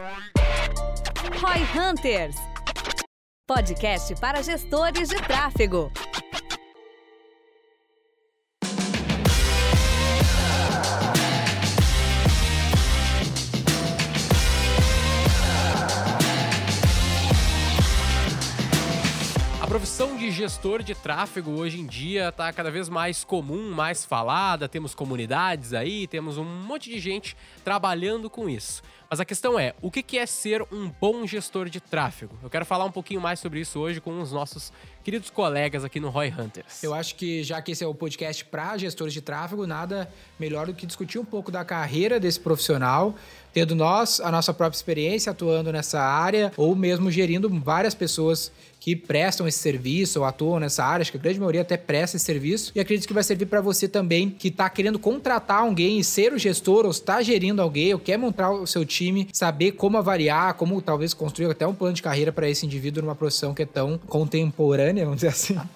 Roy Hunters podcast para gestores de tráfego. profissão de gestor de tráfego hoje em dia está cada vez mais comum, mais falada. Temos comunidades aí, temos um monte de gente trabalhando com isso. Mas a questão é, o que é ser um bom gestor de tráfego? Eu quero falar um pouquinho mais sobre isso hoje com os nossos queridos colegas aqui no Roy Hunters. Eu acho que já que esse é o podcast para gestores de tráfego, nada melhor do que discutir um pouco da carreira desse profissional, tendo nós a nossa própria experiência atuando nessa área ou mesmo gerindo várias pessoas que prestam esse serviço ou atuam nessa área, acho que a grande maioria até presta esse serviço, e acredito que vai servir para você também que está querendo contratar alguém e ser o gestor, ou está gerindo alguém, ou quer montar o seu time, saber como avaliar, como talvez construir até um plano de carreira para esse indivíduo numa profissão que é tão contemporânea, vamos dizer assim.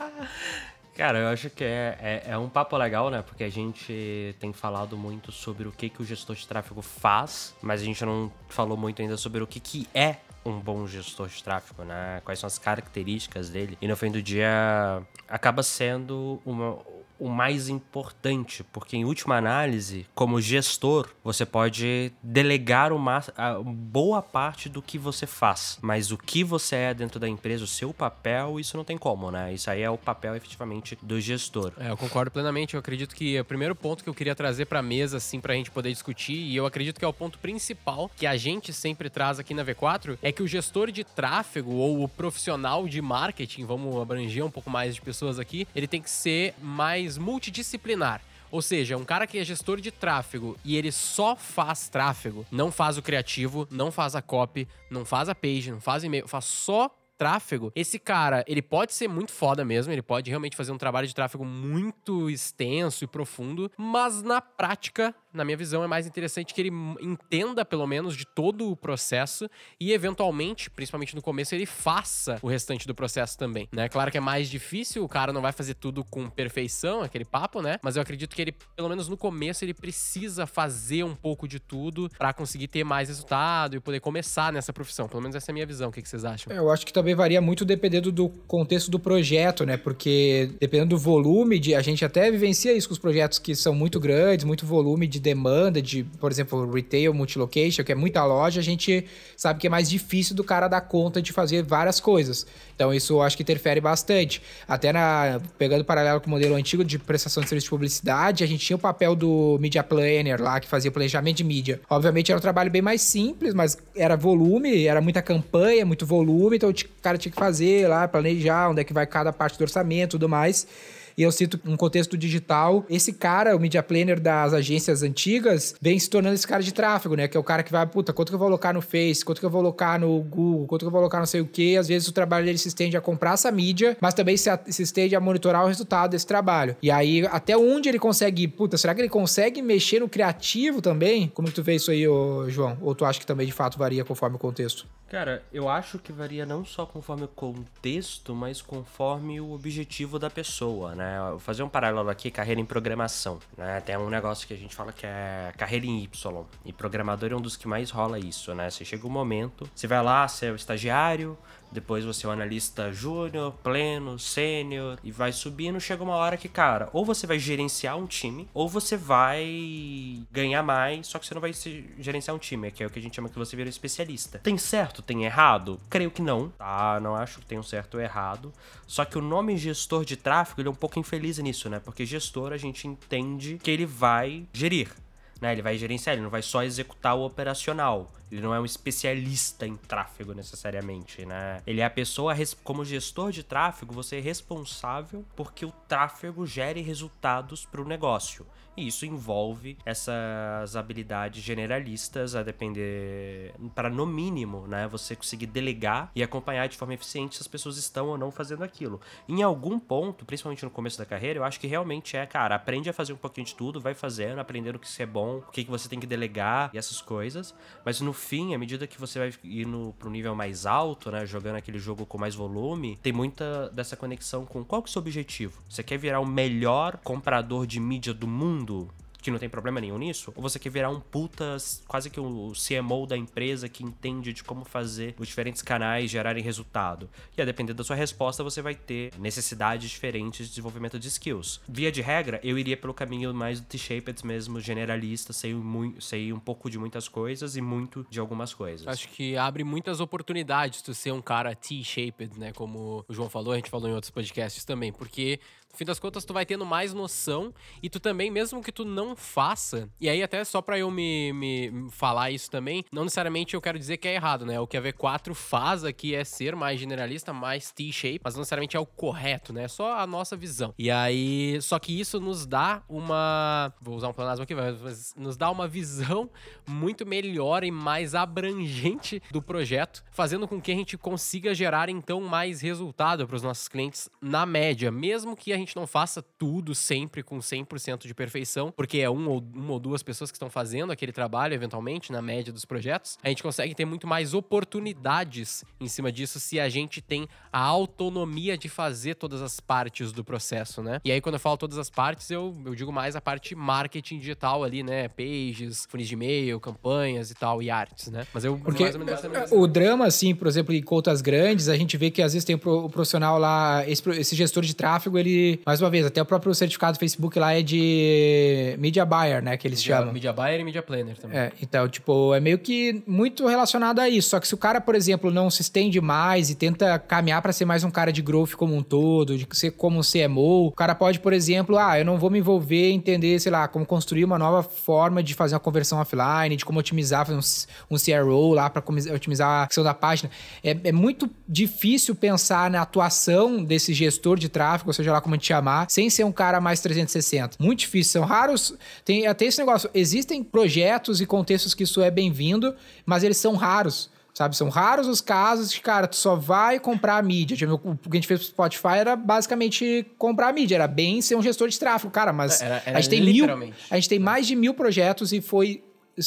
Cara, eu acho que é, é, é, um papo legal, né? Porque a gente tem falado muito sobre o que, que o gestor de tráfego faz, mas a gente não falou muito ainda sobre o que, que é um bom gestor de tráfego, né? Quais são as características dele. E no fim do dia acaba sendo uma, o mais importante, porque em última análise, como gestor, você pode delegar uma boa parte do que você faz, mas o que você é dentro da empresa, o seu papel, isso não tem como, né? Isso aí é o papel efetivamente do gestor. É, eu concordo plenamente. Eu acredito que o primeiro ponto que eu queria trazer para a mesa, assim, para a gente poder discutir, e eu acredito que é o ponto principal que a gente sempre traz aqui na V4, é que o gestor de tráfego ou o profissional de marketing, vamos abranger um pouco mais de pessoas aqui, ele tem que ser mais multidisciplinar. Ou seja, um cara que é gestor de tráfego e ele só faz tráfego, não faz o criativo, não faz a copy, não faz a page, não faz e-mail, faz só tráfego, esse cara, ele pode ser muito foda mesmo, ele pode realmente fazer um trabalho de tráfego muito extenso e profundo, mas na prática na minha visão, é mais interessante que ele entenda, pelo menos, de todo o processo e, eventualmente, principalmente no começo, ele faça o restante do processo também, né? Claro que é mais difícil, o cara não vai fazer tudo com perfeição, aquele papo, né? Mas eu acredito que ele, pelo menos no começo, ele precisa fazer um pouco de tudo para conseguir ter mais resultado e poder começar nessa profissão. Pelo menos essa é a minha visão. O que vocês acham? Eu acho que também varia muito dependendo do contexto do projeto, né? Porque dependendo do volume de. A gente até vivencia isso com os projetos que são muito grandes, muito volume de demanda de, por exemplo, retail, multilocation, que é muita loja, a gente sabe que é mais difícil do cara dar conta de fazer várias coisas. Então isso eu acho que interfere bastante. Até na pegando paralelo com o modelo antigo de prestação de serviço de publicidade, a gente tinha o papel do media planner lá que fazia planejamento de mídia. Obviamente era um trabalho bem mais simples, mas era volume, era muita campanha, muito volume, então o cara tinha que fazer lá, planejar onde é que vai cada parte do orçamento tudo mais. E eu cito um contexto digital. Esse cara, o media planner das agências antigas, vem se tornando esse cara de tráfego, né? Que é o cara que vai, puta, quanto que eu vou colocar no Face, quanto que eu vou colocar no Google, quanto que eu vou colocar não sei o quê. Às vezes o trabalho dele se estende a comprar essa mídia, mas também se, se estende a monitorar o resultado desse trabalho. E aí, até onde ele consegue, puta, será que ele consegue mexer no criativo também? Como que tu vê isso aí, ô, João? Ou tu acha que também de fato varia conforme o contexto? Cara, eu acho que varia não só conforme o contexto, mas conforme o objetivo da pessoa, né? Vou fazer um paralelo aqui, carreira em programação, né? Tem um negócio que a gente fala que é carreira em Y, e programador é um dos que mais rola isso, né? Você chega um momento, você vai lá, você é o estagiário, depois você é o analista júnior, pleno, sênior e vai subindo. Chega uma hora que, cara, ou você vai gerenciar um time, ou você vai ganhar mais, só que você não vai gerenciar um time, que é o que a gente chama que você vira especialista. Tem certo, tem errado? Creio que não, tá? Não acho que tem um certo ou errado. Só que o nome gestor de tráfego, ele é um pouco infeliz nisso, né? Porque gestor a gente entende que ele vai gerir. Né? Ele vai gerenciar, ele não vai só executar o operacional. Ele não é um especialista em tráfego necessariamente, né? Ele é a pessoa, como gestor de tráfego, você é responsável porque o tráfego gere resultados para o negócio. E isso envolve essas habilidades generalistas a depender para no mínimo, né, você conseguir delegar e acompanhar de forma eficiente se as pessoas estão ou não fazendo aquilo. Em algum ponto, principalmente no começo da carreira, eu acho que realmente é, cara, aprende a fazer um pouquinho de tudo, vai fazendo, aprendendo o que é bom, o que, que você tem que delegar e essas coisas. Mas no fim, à medida que você vai indo pro nível mais alto, né, jogando aquele jogo com mais volume, tem muita dessa conexão com qual que é o seu objetivo. Você quer virar o melhor comprador de mídia do mundo? Que não tem problema nenhum nisso, ou você quer virar um puta, quase que o CMO da empresa que entende de como fazer os diferentes canais gerarem resultado. E a depender da sua resposta, você vai ter necessidades diferentes de desenvolvimento de skills. Via de regra, eu iria pelo caminho mais do T-shaped mesmo, generalista, sei, muito, sei um pouco de muitas coisas e muito de algumas coisas. Acho que abre muitas oportunidades tu ser um cara T-shaped, né? Como o João falou, a gente falou em outros podcasts também, porque no fim das contas, tu vai tendo mais noção e tu também, mesmo que tu não faça, e aí até só pra eu me, me falar isso também, não necessariamente eu quero dizer que é errado, né? O que a V4 faz aqui é ser mais generalista, mais T-shape, mas não necessariamente é o correto, né? É só a nossa visão. E aí, só que isso nos dá uma. Vou usar um planasma aqui, mas nos dá uma visão muito melhor e mais abrangente do projeto, fazendo com que a gente consiga gerar então mais resultado para os nossos clientes na média, mesmo que a gente gente não faça tudo sempre com 100% de perfeição, porque é um ou, uma ou duas pessoas que estão fazendo aquele trabalho, eventualmente, na média dos projetos, a gente consegue ter muito mais oportunidades em cima disso se a gente tem a autonomia de fazer todas as partes do processo, né? E aí, quando eu falo todas as partes, eu, eu digo mais a parte marketing digital ali, né? Pages, funis de e-mail, campanhas e tal, e artes, né? Mas eu porque mais ou menos o drama, assim, por exemplo, em contas grandes, a gente vê que às vezes tem o profissional lá, esse, esse gestor de tráfego, ele mais uma vez, até o próprio certificado do Facebook lá é de Media Buyer, né? Que eles media, chamam. Media Buyer e Media Planner também. É, então, tipo, é meio que muito relacionado a isso. Só que se o cara, por exemplo, não se estende mais e tenta caminhar para ser mais um cara de growth como um todo, de ser como um CMO, o cara pode, por exemplo, ah, eu não vou me envolver entender, sei lá, como construir uma nova forma de fazer uma conversão offline, de como otimizar, fazer um, um CRO lá para otimizar a questão da página. É, é muito difícil pensar na atuação desse gestor de tráfego, ou seja lá como a chamar, sem ser um cara mais 360. Muito difícil, são raros. Tem até esse negócio. Existem projetos e contextos que isso é bem-vindo, mas eles são raros. Sabe, são raros os casos de, cara, tu só vai comprar a mídia. O que a gente fez pro Spotify era basicamente comprar a mídia, era bem ser um gestor de tráfego, cara, mas era, era a gente tem mil. A gente tem mais de mil projetos e foi.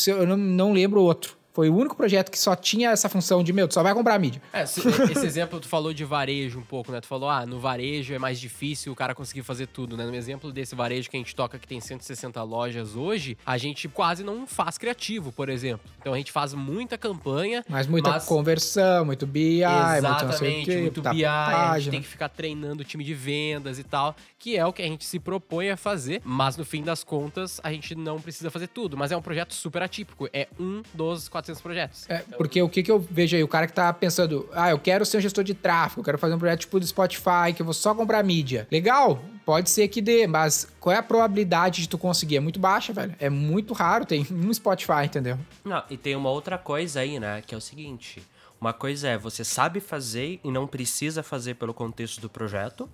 Eu não, não lembro outro. Foi o único projeto que só tinha essa função de, meu, tu só vai comprar mídia. É, esse exemplo tu falou de varejo um pouco, né? Tu falou, ah, no varejo é mais difícil o cara conseguir fazer tudo, né? No exemplo desse varejo que a gente toca que tem 160 lojas hoje, a gente quase não faz criativo, por exemplo. Então a gente faz muita campanha. Mas muita mas... conversão, muito BI, Exatamente, muito, muito BI, página. a gente tem que ficar treinando o time de vendas e tal, que é o que a gente se propõe a fazer, mas no fim das contas a gente não precisa fazer tudo. Mas é um projeto super atípico, é um dos 400 400 projetos. É, porque o que, que eu vejo aí? O cara que tá pensando, ah, eu quero ser um gestor de tráfego, eu quero fazer um projeto tipo do Spotify, que eu vou só comprar mídia. Legal, pode ser que dê, mas qual é a probabilidade de tu conseguir? É muito baixa, velho. É muito raro, tem um Spotify, entendeu? Não, e tem uma outra coisa aí, né, que é o seguinte... Uma coisa é você sabe fazer e não precisa fazer pelo contexto do projeto.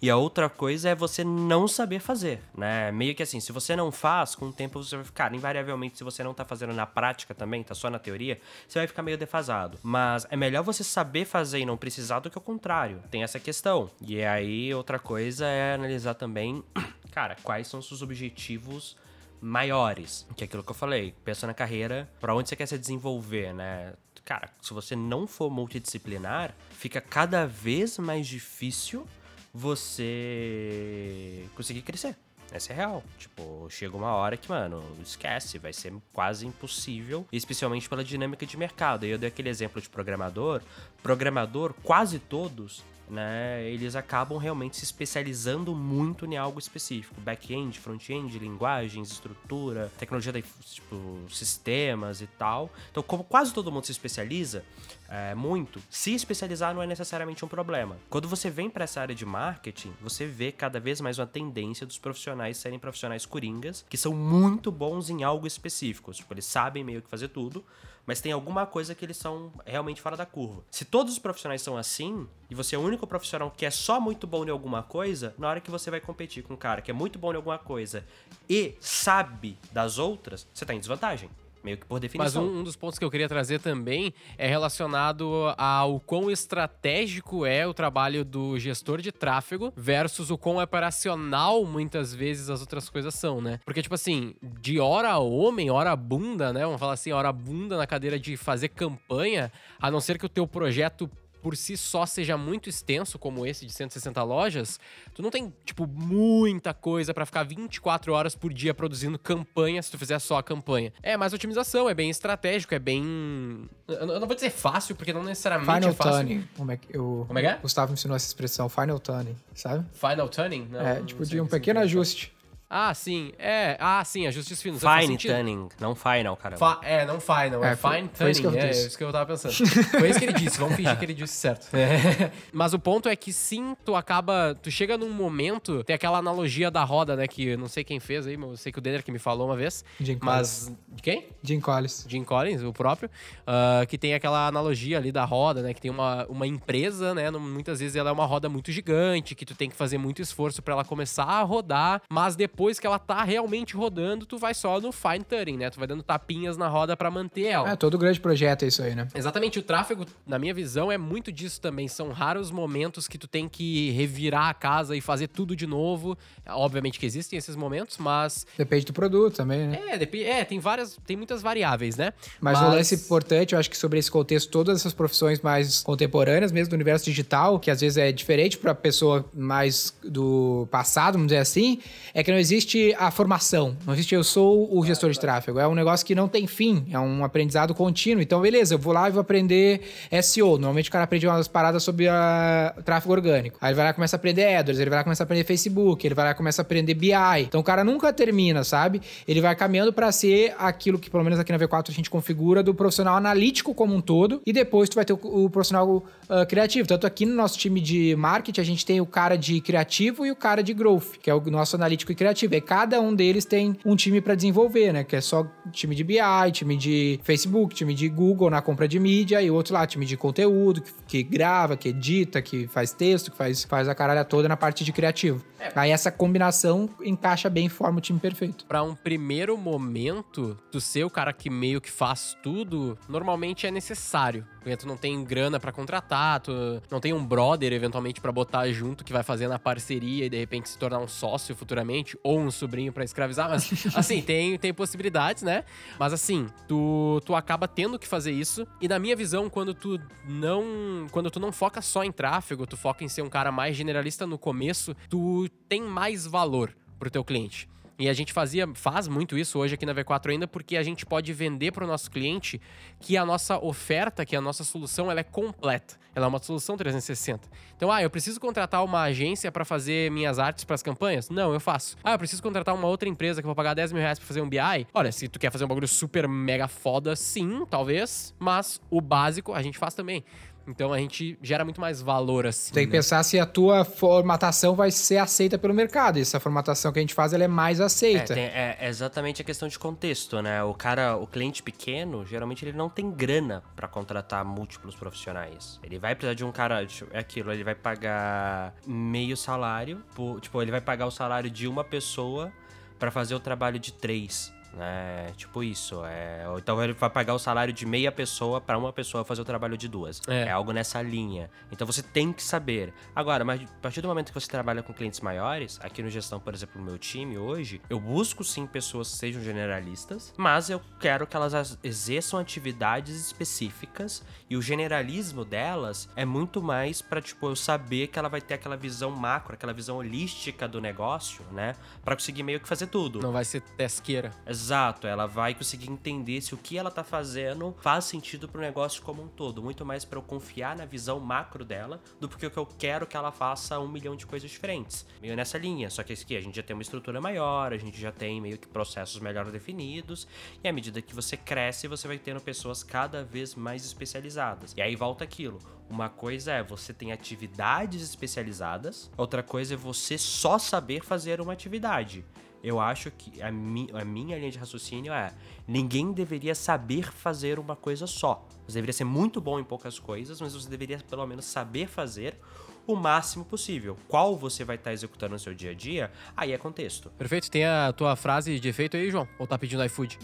E a outra coisa é você não saber fazer, né? Meio que assim, se você não faz, com o tempo você vai ficar. Invariavelmente, se você não tá fazendo na prática também, tá só na teoria, você vai ficar meio defasado. Mas é melhor você saber fazer e não precisar do que o contrário. Tem essa questão. E aí, outra coisa é analisar também, cara, quais são os seus objetivos maiores, que é aquilo que eu falei, pensa na carreira, para onde você quer se desenvolver, né? cara, se você não for multidisciplinar, fica cada vez mais difícil você conseguir crescer. Essa é real. Tipo, chega uma hora que, mano, esquece, vai ser quase impossível, especialmente pela dinâmica de mercado. E eu dei aquele exemplo de programador. Programador, quase todos né, eles acabam realmente se especializando muito em algo específico. Back-end, front-end, linguagens, estrutura, tecnologia, de, tipo, sistemas e tal. Então, como quase todo mundo se especializa é, muito, se especializar não é necessariamente um problema. Quando você vem para essa área de marketing, você vê cada vez mais uma tendência dos profissionais serem profissionais coringas, que são muito bons em algo específico. Tipo, eles sabem meio que fazer tudo, mas tem alguma coisa que eles são realmente fora da curva. Se todos os profissionais são assim, e você é o único profissional que é só muito bom em alguma coisa, na hora que você vai competir com um cara que é muito bom em alguma coisa e sabe das outras, você tá em desvantagem meio que por definição. Mas um, um, dos pontos que eu queria trazer também é relacionado ao quão estratégico é o trabalho do gestor de tráfego versus o quão operacional muitas vezes as outras coisas são, né? Porque, tipo assim, de hora homem, hora bunda, né? Vamos falar assim, hora bunda na cadeira de fazer campanha, a não ser que o teu projeto por si só seja muito extenso, como esse de 160 lojas, tu não tem, tipo, muita coisa pra ficar 24 horas por dia produzindo campanha se tu fizer só a campanha. É mais otimização, é bem estratégico, é bem. Eu não vou dizer fácil, porque não necessariamente Final é fácil. tuning. Como é que o Como é que é? Gustavo me ensinou essa expressão, final tuning, sabe? Final tuning? Não, é, tipo, de o um que pequeno ajuste. Ah, sim. É. Ah, sim, ajustes finos. Fine tuning, não final, caramba. Fa- é, não final, é, É, fine foi isso tuning. que eu é, disse. isso que eu tava pensando. foi isso que ele disse, vamos fingir que ele disse certo. É. Mas o ponto é que sim, tu acaba. Tu chega num momento. Tem aquela analogia da roda, né? Que eu não sei quem fez aí, mas eu sei que o Denner que me falou uma vez. Jim Mas. De quem? Jim Collins. Jim Collins, o próprio, ah, que tem aquela analogia ali da roda, né? Que tem uma, uma empresa, né? Muitas vezes ela é uma roda muito gigante, que tu tem que fazer muito esforço pra ela começar a rodar, mas depois que ela tá realmente rodando, tu vai só no fine tuning, né? Tu vai dando tapinhas na roda pra manter ela. É, todo grande projeto é isso aí, né? Exatamente, o tráfego, na minha visão, é muito disso também. São raros momentos que tu tem que revirar a casa e fazer tudo de novo. Obviamente que existem esses momentos, mas. Depende do produto também, né? É, dep- é tem várias. Tem muitas variáveis, né? Mas, o lance importante, eu acho que sobre esse contexto, todas essas profissões mais contemporâneas, mesmo do universo digital, que às vezes é diferente para pessoa mais do passado, vamos dizer assim, é que não existe a formação. Não existe eu sou o gestor de tráfego. É um negócio que não tem fim, é um aprendizado contínuo. Então, beleza, eu vou lá e vou aprender SEO. Normalmente o cara aprende umas paradas sobre a- tráfego orgânico. Aí ele vai lá e começa a aprender AdWords, ele vai lá e começa a aprender Facebook, ele vai lá e começa a aprender BI. Então o cara nunca termina, sabe? Ele vai caminhando para ser aquilo que, pelo menos aqui na V4, a gente configura do profissional analítico como um todo. E depois tu vai ter o, profissional ah, criativo. Tanto aqui no nosso time de marketing, a gente tem o cara de criativo e o cara de growth, que é o nosso analítico e criativo. E cada um deles tem um time para desenvolver, né? Que é só time de BI, time de Facebook, time de Google na compra de mídia e outro lá, time de conteúdo, que, que grava, que edita, que faz texto, que faz, faz a caralha toda na parte de criativo. Aí essa combinação encaixa bem e forma o time perfeito. Pra um primeiro momento, tu ser o cara que meio que faz tudo, normalmente é necessário. Porque tu não tem grana pra contratar, tu não tem um brother eventualmente pra botar junto que vai fazer na parceria e de repente se tornar um sócio futuramente, ou um sobrinho pra escravizar, mas assim, tem, tem possibilidades, né? Mas assim, tu, tu acaba tendo que fazer isso. E na minha visão, quando tu não. Quando tu não foca só em tráfego, tu foca em ser um cara mais generalista no começo, tu tem mais valor pro teu cliente. E a gente fazia, faz muito isso hoje aqui na V4 ainda, porque a gente pode vender para o nosso cliente que a nossa oferta, que a nossa solução, ela é completa. Ela é uma solução 360. Então, ah, eu preciso contratar uma agência para fazer minhas artes para as campanhas? Não, eu faço. Ah, eu preciso contratar uma outra empresa que eu vou pagar 10 mil reais para fazer um BI? Olha, se tu quer fazer um bagulho super mega foda, sim, talvez. Mas o básico a gente faz também. Então a gente gera muito mais valor assim. Tem que né? pensar se a tua formatação vai ser aceita pelo mercado. E essa formatação que a gente faz, ela é mais É, aceita. tem- é exatamente a questão de contexto, né? O cara, o cliente pequeno, geralmente ele não tem grana pra contratar múltiplos profissionais. Ele vai precisar de um cara, é aquilo, ele vai pagar meio salário, por- tipo, ele vai pagar o salário de uma pessoa pra fazer o trabalho de três. Né? Tipo isso. É... Ou então ele vai pagar o salário de meia pessoa pra uma pessoa fazer o trabalho de duas. É. é algo nessa linha. Então você tem que saber. Agora, mas a partir do momento que você trabalha com clientes maiores, aqui no gestão, por exemplo, no meu time hoje, eu busco sim pessoas que sejam generalistas, mas eu quero que elas as- exerçam atividades específicas e o generalismo delas é muito mais pra, tipo, eu saber que ela vai ter aquela visão macro, aquela visão holística do negócio, né? Pra conseguir meio que fazer tudo. Não vai ser tesqueira. Exato, ela vai conseguir entender se o que ela tá fazendo faz sentido pro negócio como um todo. Muito mais pra eu confiar na visão macro dela do que o que eu quero que ela faça um milhão de coisas diferentes. Meio nessa linha. Só que aqui, a gente já tem uma estrutura maior, a gente já tem meio que processos melhor definidos. E à medida que você cresce, você vai tendo pessoas cada vez mais especializadas. E aí volta aquilo. Uma coisa é você tem atividades especializadas, outra coisa é você só saber fazer uma atividade. Eu acho que a, mi a minha linha de raciocínio é: ninguém deveria saber fazer uma coisa só. Você deveria ser muito bom em poucas coisas, mas você deveria pelo menos saber fazer o máximo possível. Qual você vai estar executando no seu dia a dia, aí é contexto. Perfeito. Tem a tua frase de efeito aí, João? Ou tá pedindo iFood?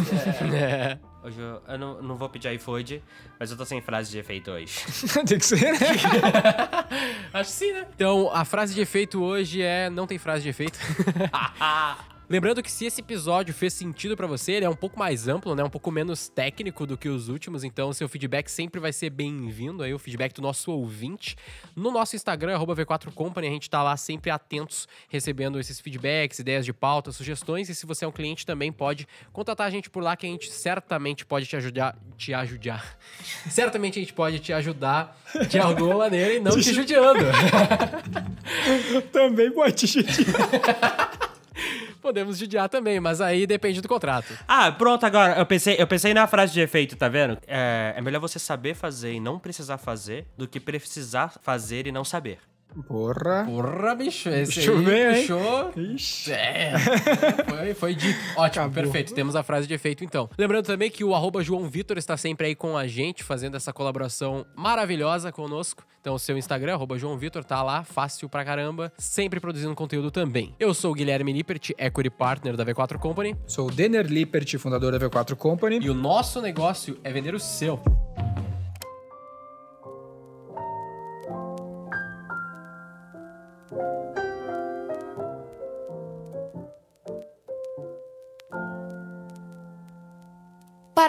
é. Hoje eu, eu não, não vou pedir iFood, mas eu tô sem frase de efeito hoje. tem que ser, né? Acho que sim, né? Então, a frase de efeito hoje é. Não tem frase de efeito. Lembrando que se esse episódio fez sentido para você, ele é um pouco mais amplo, né? Um pouco menos técnico do que os últimos, então seu feedback sempre vai ser bem-vindo aí, o feedback do nosso ouvinte. No nosso Instagram, V4Company, a gente tá lá sempre atentos, recebendo esses feedbacks, ideias de pauta, sugestões, e se você é um cliente também pode contatar a gente por lá que a gente certamente pode te ajudar, te ajudar. certamente a gente pode te ajudar de alguma maneira e não te judiando. também pode te judiar. Podemos judiar também, mas aí depende do contrato. Ah, pronto, agora. Eu pensei, eu pensei na frase de efeito, tá vendo? É, é melhor você saber fazer e não precisar fazer do que precisar fazer e não saber. Porra. Porra, bicho. Esse Puxou aí bem, puxou. Ixi. É. Foi, foi dito. Ótimo, Acabou. perfeito. Temos a frase de efeito, então. Lembrando também que o arroba João Vitor está sempre aí com a gente, fazendo essa colaboração maravilhosa conosco. Então, o seu Instagram, arroba João Vitor, tá lá, fácil pra caramba, sempre produzindo conteúdo também. Eu sou o Guilherme Lippert, Equity Partner da V4 Company, Sou o Denner Lippert, fundador da V4 Company. e o nosso negócio é vender o seu.